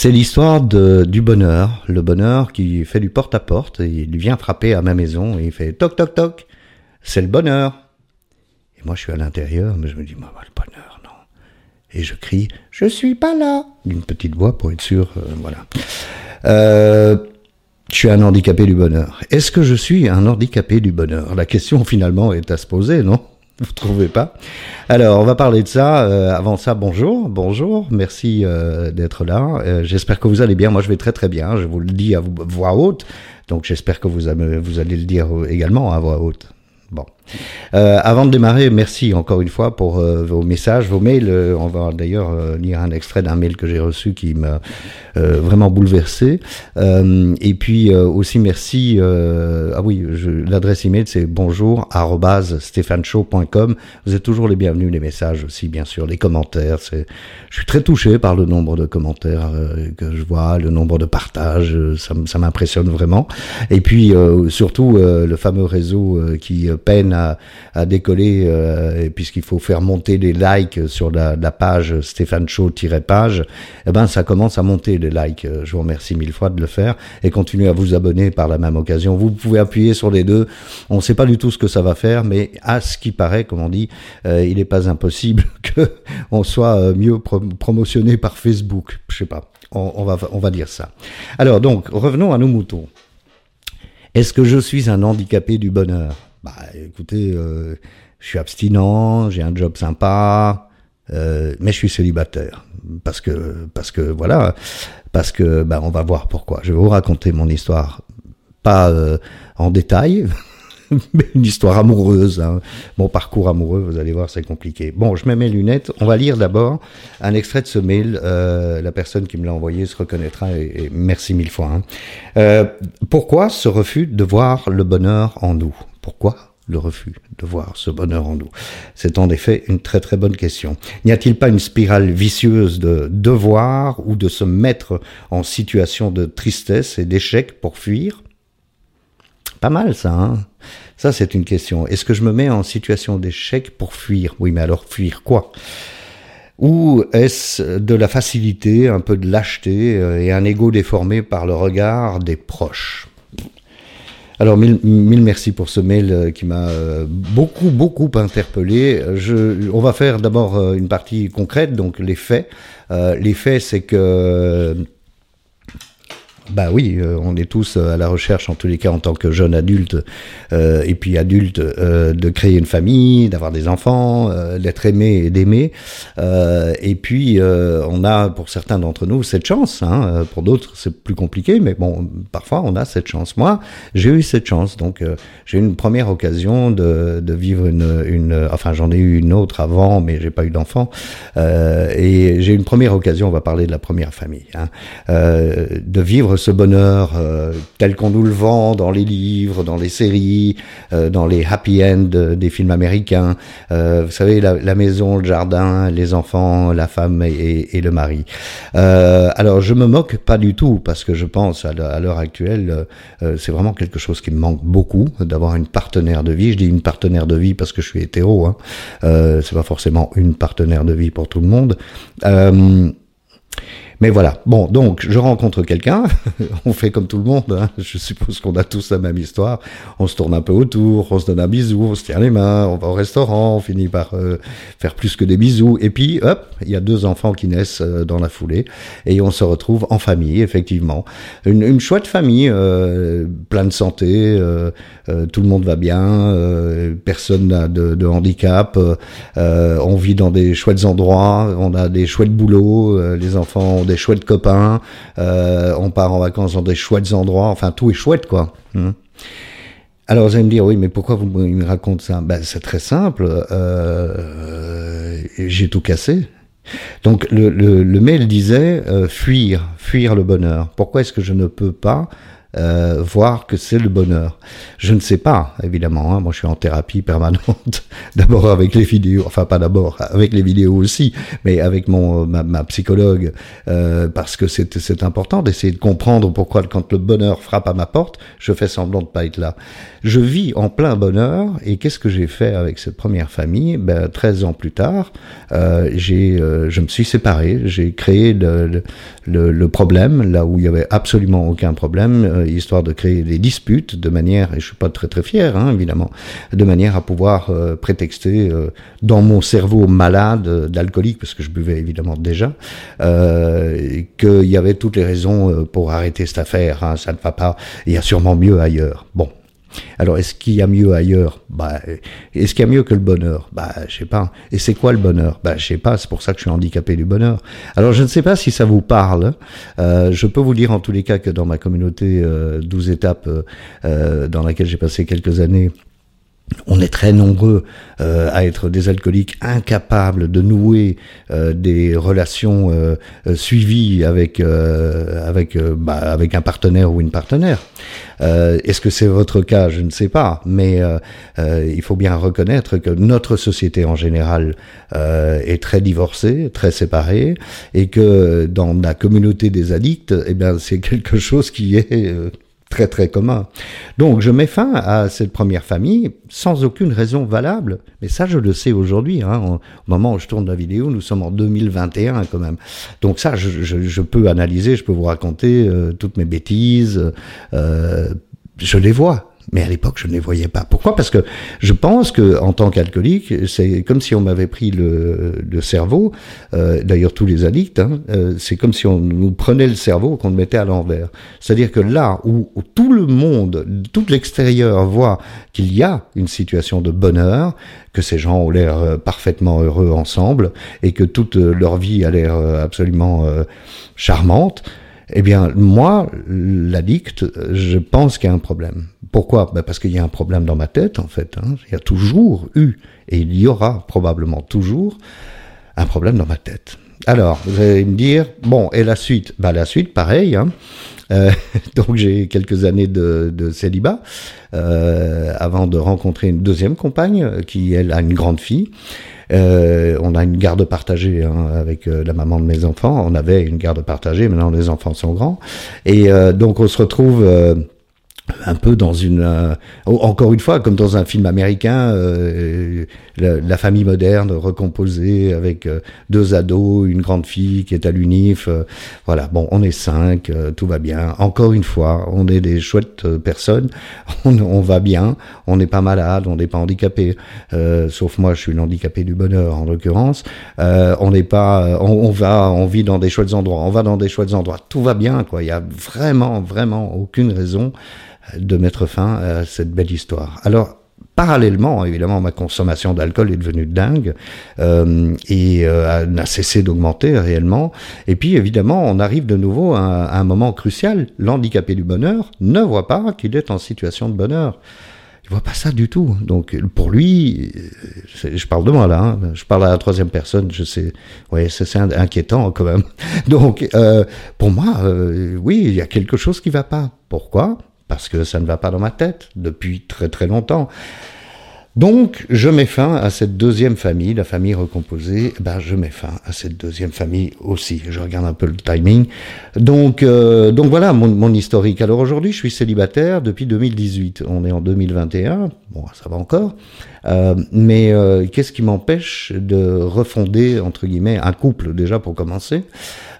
C'est l'histoire du bonheur, le bonheur qui fait du porte-à-porte, il vient frapper à ma maison et il fait toc toc toc, c'est le bonheur. Et moi je suis à l'intérieur, mais je me dis, le bonheur, non. Et je crie, je suis pas là, d'une petite voix pour être sûr, euh, voilà. Euh, je suis un handicapé du bonheur. Est-ce que je suis un handicapé du bonheur? La question finalement est à se poser, non? Vous trouvez pas? Alors, on va parler de ça. Euh, avant ça, bonjour, bonjour, merci euh, d'être là. Euh, j'espère que vous allez bien. Moi, je vais très très bien. Je vous le dis à voix haute. Donc, j'espère que vous, vous allez le dire également à voix haute. Bon. Euh, avant de démarrer, merci encore une fois pour euh, vos messages, vos mails. Euh, on va d'ailleurs lire un extrait d'un mail que j'ai reçu qui m'a vraiment bouleversé. et puis aussi merci. ah oui, l'adresse email c'est bonjour Vous êtes toujours les bienvenus, les messages aussi bien sûr, les commentaires. Je suis très touché par le nombre de commentaires que je vois, le nombre de partages. Ça, ça m'impressionne vraiment. Et puis surtout le fameux réseau qui peine à, décoller, euh, puisqu'il faut faire monter les likes sur la, page Stéphane Chaud-page, eh ben ça commence à monter les likes. Je vous remercie mille fois de le faire et continuez à vous abonner par la même occasion. Vous pouvez appuyer sur les deux. On ne sait pas du tout ce que ça va faire, mais à ce qui paraît, comme on dit, euh, il n'est pas impossible que on soit euh, mieux promotionné par Facebook. Je sais pas. On, va, on va dire ça. Alors donc, revenons à nos moutons. Est-ce que je suis un handicapé du bonheur? Bah écoutez, euh, je suis abstinent, j'ai un job sympa, euh, mais je suis célibataire. Parce que, parce que voilà, parce que bah, on va voir pourquoi. Je vais vous raconter mon histoire, pas euh, en détail, mais une histoire amoureuse. Hein. Mon parcours amoureux, vous allez voir, c'est compliqué. Bon, je mets mes lunettes. On va lire d'abord un extrait de ce mail. Euh, la personne qui me l'a envoyé se reconnaîtra et, merci mille fois. Hein. Euh, pourquoi ce refus de voir le bonheur en nous? Pourquoi le refus de voir ce bonheur en nous? C'est en effet une très très bonne question. N'y a-t-il pas une spirale vicieuse de devoir ou de se mettre en situation de tristesse et d'échec pour fuir? Pas mal ça, hein? Ça c'est une question. Est-ce que je me mets en situation d'échec pour fuir? Oui, mais alors fuir quoi? Ou est-ce de la facilité, un peu de lâcheté euh, et un ego déformé par le regard des proches? Alors, mille, mille, merci pour ce mail euh, qui m'a euh, beaucoup, beaucoup interpellé. Je, on va faire d'abord euh, une partie concrète, donc les faits. les faits, c'est que bah oui, euh, on est tous euh, à la recherche, en tous les cas en tant que jeune adulte, euh, et puis adulte, de créer une famille, d'avoir des enfants, d'être aimé et d'aimer. et puis, on a, pour certains d'entre nous, cette chance. Hein, pour d'autres, c'est plus compliqué, mais bon, parfois, on a cette chance. Moi, j'ai eu cette chance. Donc, j'ai eu une première occasion de, vivre une, une enfin, j'en ai eu une autre avant, mais j'ai pas eu d'enfant. et j'ai eu une première occasion, on va parler de la première famille, hein, de vivre ce bonheur euh, tel qu'on nous le vend dans les livres, dans les séries, euh, dans les happy end des films américains. Euh, vous savez, la, maison, le jardin, les enfants, la femme et, et le mari. alors, je me moque pas du tout parce que je pense à l'heure actuelle, c'est vraiment quelque chose qui me manque beaucoup d'avoir une partenaire de vie. Je dis une partenaire de vie parce que je suis hétéro. Hein. c'est pas forcément une partenaire de vie pour tout le monde. Mais voilà. Bon, donc je rencontre quelqu'un. on fait comme tout le monde. Hein. Je suppose qu'on a tous la même histoire. On se tourne un peu autour, on se donne un bisou, on se tient les mains, on va au restaurant, on finit par euh, faire plus que des bisous. Et puis, hop, il y a deux enfants qui naissent euh, dans la foulée et on se retrouve en famille, effectivement. Une, une chouette famille, euh, plein de santé, euh, tout le monde va bien, personne n'a de, de, handicap. on vit dans des chouettes endroits, on a des chouettes boulots, les enfants ont des chouettes copains, euh, on part en vacances dans des chouettes endroits, enfin tout est chouette quoi. Hmm. Alors vous allez me dire, oui, mais pourquoi vous me racontez ça? Ben, C'est très simple, euh, j'ai tout cassé. Donc le, mail disait euh, fuir, fuir le bonheur. Pourquoi est-ce que je ne peux pas euh, voir que c'est le bonheur. Je ne sais pas, évidemment. Hein, moi, je suis en thérapie permanente. d'abord avec les vidéos, enfin pas d'abord avec les vidéos aussi, mais avec mon ma, ma psychologue, euh, parce que c'est c'est important d'essayer de comprendre pourquoi quand le bonheur frappe à ma porte, je fais semblant de pas être là. Je vis en plein bonheur et qu'est-ce que j'ai fait avec cette première famille? Ben 13 ans plus tard, euh, j'ai euh, je me suis séparé, j'ai créé le, le, le, problème là où il y avait absolument aucun problème, euh, histoire de créer des disputes de manière, et je suis pas très très fier hein, évidemment, de manière à pouvoir euh, prétexter euh, dans mon cerveau malade d'alcoolique, parce que je buvais évidemment déjà, qu'il y avait toutes les raisons pour arrêter cette affaire, hein, ça ne va pas, il y a sûrement mieux ailleurs. Bon, alors, est-ce qu'il y a mieux ailleurs? Bah, est-ce qu'il y a mieux que le bonheur? Bah, je sais pas. Et c'est quoi le bonheur? Bah, je sais pas. C'est pour ça que je suis handicapé du bonheur. Alors, je ne sais pas si ça vous parle. Euh, je peux vous dire en tous les cas que dans ma communauté euh, 12 étapes, euh, dans laquelle j'ai passé quelques années, on est très nombreux euh, à être des alcooliques incapables de nouer euh, des relations euh, suivies avec bah, avec un partenaire ou une partenaire. Est-ce que c'est votre cas? Je ne sais pas, mais il faut bien reconnaître que notre société en général est très divorcée, très séparée, et que dans la communauté des addicts, eh bien c'est quelque chose qui est très très commun. Donc je mets fin à cette première famille sans aucune raison valable, mais ça je le sais aujourd'hui. Hein, au moment où je tourne la vidéo, nous sommes en 2021 quand même. Donc ça je, peux analyser, je peux vous raconter euh, toutes mes bêtises, euh, je les vois. Mais à l'époque, je ne les voyais pas. Pourquoi? Parce que je pense que en tant qu'alcoolique, c'est comme si on m'avait pris le, le cerveau. Euh, D'ailleurs, tous les addicts, hein, euh, c'est comme si on nous prenait le cerveau qu'on le mettait à l'envers. C'est-à-dire que là où, tout le monde, tout l'extérieur voit qu'il y a une situation de bonheur, que ces gens ont l'air euh, parfaitement heureux ensemble et que toute leur vie a l'air euh, absolument euh, charmante. Eh bien, moi, l'addict, je pense qu'il y a un problème. Pourquoi? Ben Parce qu'il y a un problème dans ma tête, en fait. Hein. Il y a toujours eu, et il y aura probablement toujours, un problème dans ma tête. Alors, vous allez me dire, bon, et la suite? Ben, La suite, pareil. Hein. Euh, donc j'ai quelques années de, célibat euh, avant de rencontrer une deuxième compagne qui, elle, a une grande fille. Euh, on a une garde partagée hein, avec la maman de mes enfants. On avait une garde partagée, maintenant les enfants sont grands. Et donc on se retrouve un peu dans une euh, encore une fois comme dans un film américain euh, la, la, famille moderne recomposée avec euh, deux ados une grande fille qui est à l'unif voilà. Bon on est cinq tout va bien. Encore une fois on est des chouettes personnes. On, on va bien. On n'est pas malade on n'est pas handicapé. Sauf moi je suis l'handicapé du bonheur en l'occurrence. On n'est pas on, on va on vit dans des chouettes endroits. On va dans des chouettes endroits. Tout va bien quoi. Il y a vraiment vraiment aucune raison de mettre fin à cette belle histoire. Alors, parallèlement, évidemment, ma consommation d'alcool est devenue dingue euh, et euh, n'a cessé d'augmenter réellement. Et puis, évidemment, on arrive de nouveau à, un moment crucial. L'handicapé du bonheur ne voit pas qu'il est en situation de bonheur. Il voit pas ça du tout. Donc pour lui, je parle de moi là, hein, je parle à la troisième personne, je sais, ouais, c'est inquiétant quand même. Donc euh, pour moi, euh, oui, il y a quelque chose qui va pas. Pourquoi? Parce que ça ne va pas dans ma tête depuis très très longtemps. Donc, je mets fin à cette deuxième famille, la famille recomposée. Ben, je mets fin à cette deuxième famille aussi. Je regarde un peu le timing. Donc, euh, donc voilà mon, mon, historique. Alors aujourd'hui, je suis célibataire depuis 2018. On est en 2021. Bon, ça va encore. Euh, mais euh, qu'est-ce qui m'empêche de refonder entre guillemets un couple déjà pour commencer,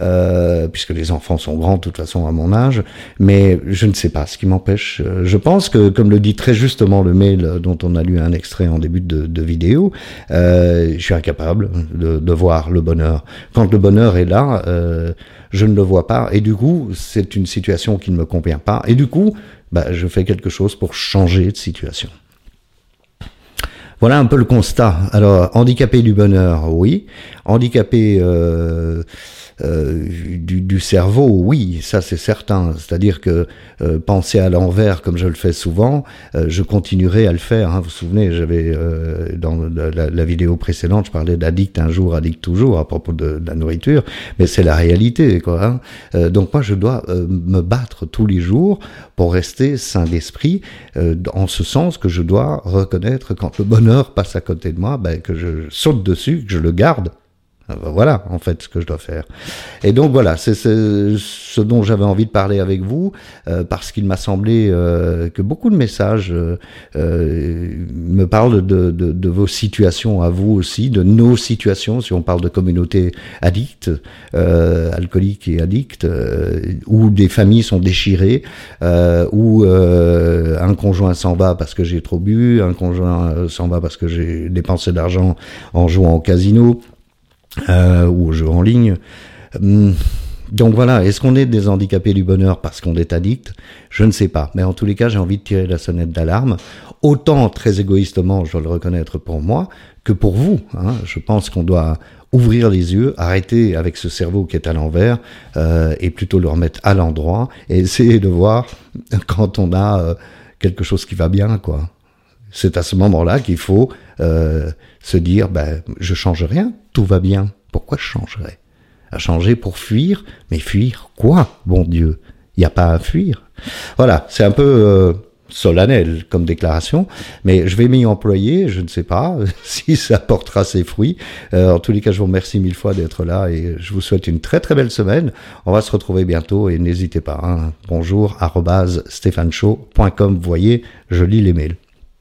euh, puisque les enfants sont grands de toute façon à mon âge. Mais je ne sais pas ce qui m'empêche. Je pense que, comme le dit très justement le mail dont on a lu un extrait en début de, vidéo, je suis incapable de, voir le bonheur. Quand le bonheur est là, je ne le vois pas, et du coup, c'est une situation qui ne me convient pas. Et du coup, bah, je fais quelque chose pour changer de situation. Voilà un peu le constat. Alors, handicapé du bonheur, oui. Handicapé euh, euh, du, du, cerveau, oui, ça c'est certain. C'est-à-dire que euh, penser à l'envers, comme je le fais souvent, euh, je continuerai à le faire. Hein. Vous vous souvenez, j'avais dans la, vidéo précédente, je parlais d'addict un jour, addict toujours à propos de, la nourriture, mais c'est la réalité, quoi. Hein. donc moi, je dois me battre tous les jours pour rester sain d'esprit, en ce sens que je dois reconnaître quand le bonheur passe à côté de moi, ben, que je saute dessus, que je le garde ah bah voilà, en fait, ce que je dois faire. Et donc voilà, c'est ce dont j'avais envie de parler avec vous, euh, parce qu'il m'a semblé euh, que beaucoup de messages euh, me parlent de, de, de, vos situations à vous aussi, de nos situations, si on parle de communautés addictes, alcooliques et addictes, où des familles sont déchirées, où un conjoint s'en va parce que j'ai trop bu, un conjoint s'en va parce que j'ai dépensé d'argent en jouant au casino euh, ou aux jeux en ligne. Hum, donc voilà, est-ce qu'on est des handicapés du bonheur parce qu'on est addict? Je ne sais pas. Mais en tous les cas, j'ai envie de tirer la sonnette d'alarme. Autant très égoïstement, je dois le reconnaître pour moi, que pour vous. Hein. Je pense qu'on doit ouvrir les yeux, arrêter avec ce cerveau qui est à l'envers euh, et plutôt le remettre à l'endroit et essayer de voir quand on a euh, quelque chose qui va bien, quoi. C'est à ce moment-là qu'il faut euh, se dire, ben, je change rien, tout va bien. Pourquoi je changerais? À changer pour fuir, mais fuir quoi, bon Dieu? Il n'y a pas à fuir. Voilà, c'est un peu euh, solennel comme déclaration, mais je vais m'y employer, je ne sais pas si ça portera ses fruits. Euh, en tous les cas, je vous remercie mille fois d'être là et je vous souhaite une très très belle semaine. On va se retrouver bientôt et n'hésitez pas. Hein, bonjour, arrobase Vous voyez, je lis les mails.